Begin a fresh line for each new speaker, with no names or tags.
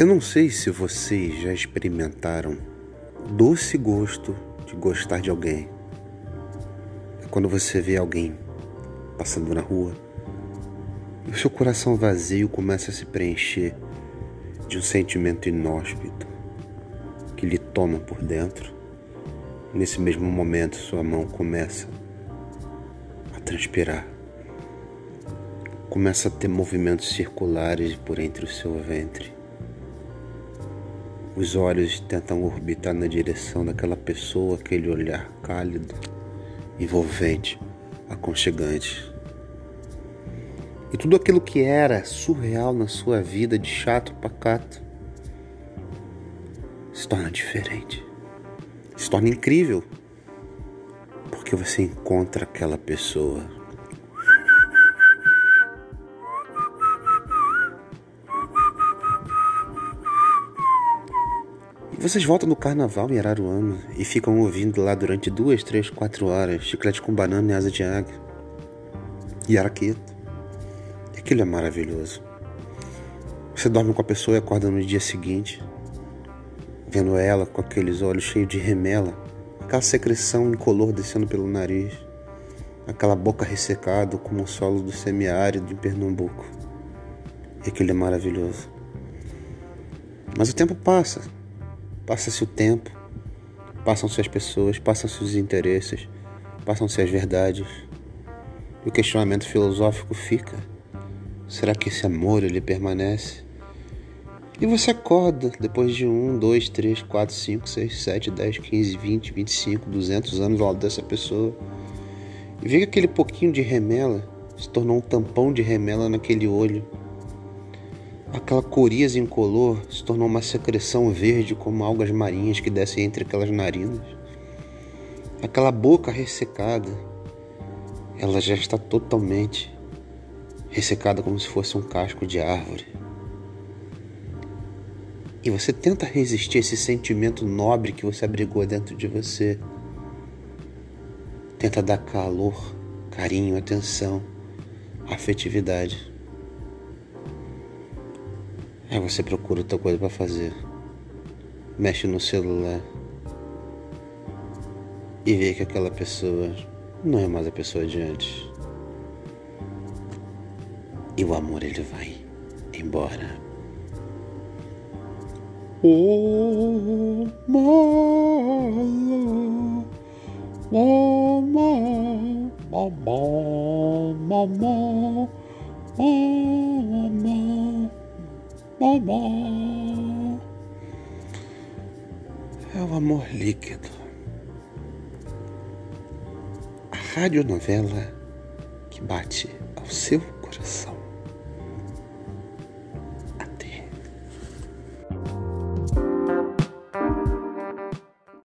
Eu não sei se vocês já experimentaram doce gosto de gostar de alguém. É quando você vê alguém passando na rua o seu coração vazio começa a se preencher de um sentimento inóspito que lhe toma por dentro. Nesse mesmo momento, sua mão começa a transpirar. Começa a ter movimentos circulares por entre o seu ventre. Os olhos tentam orbitar na direção daquela pessoa, aquele olhar cálido, envolvente, aconchegante. E tudo aquilo que era surreal na sua vida, de chato pacato, se torna diferente, se torna incrível, porque você encontra aquela pessoa Vocês voltam no carnaval em Araruama e ficam ouvindo lá durante duas, três, quatro horas chiclete com banana e asa de águia. E araqueto. Aquilo é maravilhoso. Você dorme com a pessoa e acorda no dia seguinte, vendo ela com aqueles olhos cheios de remela, aquela secreção incolor descendo pelo nariz, aquela boca ressecada como o solo do semiárido de Pernambuco. E aquilo é maravilhoso. Mas o tempo passa Passa-se o tempo, passam-se as pessoas, passam-se os interesses, passam-se as verdades. E o questionamento filosófico fica: será que esse amor ele permanece? E você acorda depois de um, dois, três, quatro, cinco, seis, sete, dez, quinze, vinte, vinte e cinco, duzentos anos ao lado dessa pessoa e vê que aquele pouquinho de remela se tornou um tampão de remela naquele olho Aquela coriza incolor se tornou uma secreção verde como algas marinhas que descem entre aquelas narinas. Aquela boca ressecada, ela já está totalmente ressecada como se fosse um casco de árvore. E você tenta resistir a esse sentimento nobre que você abrigou dentro de você. Tenta dar calor, carinho, atenção, afetividade. Aí você procura outra coisa para fazer. Mexe no celular. E vê que aquela pessoa não é mais a pessoa de antes. E o amor ele vai embora. Oh, mama, mama, mama, mama, É o amor líquido. A radionovela que bate ao seu coração.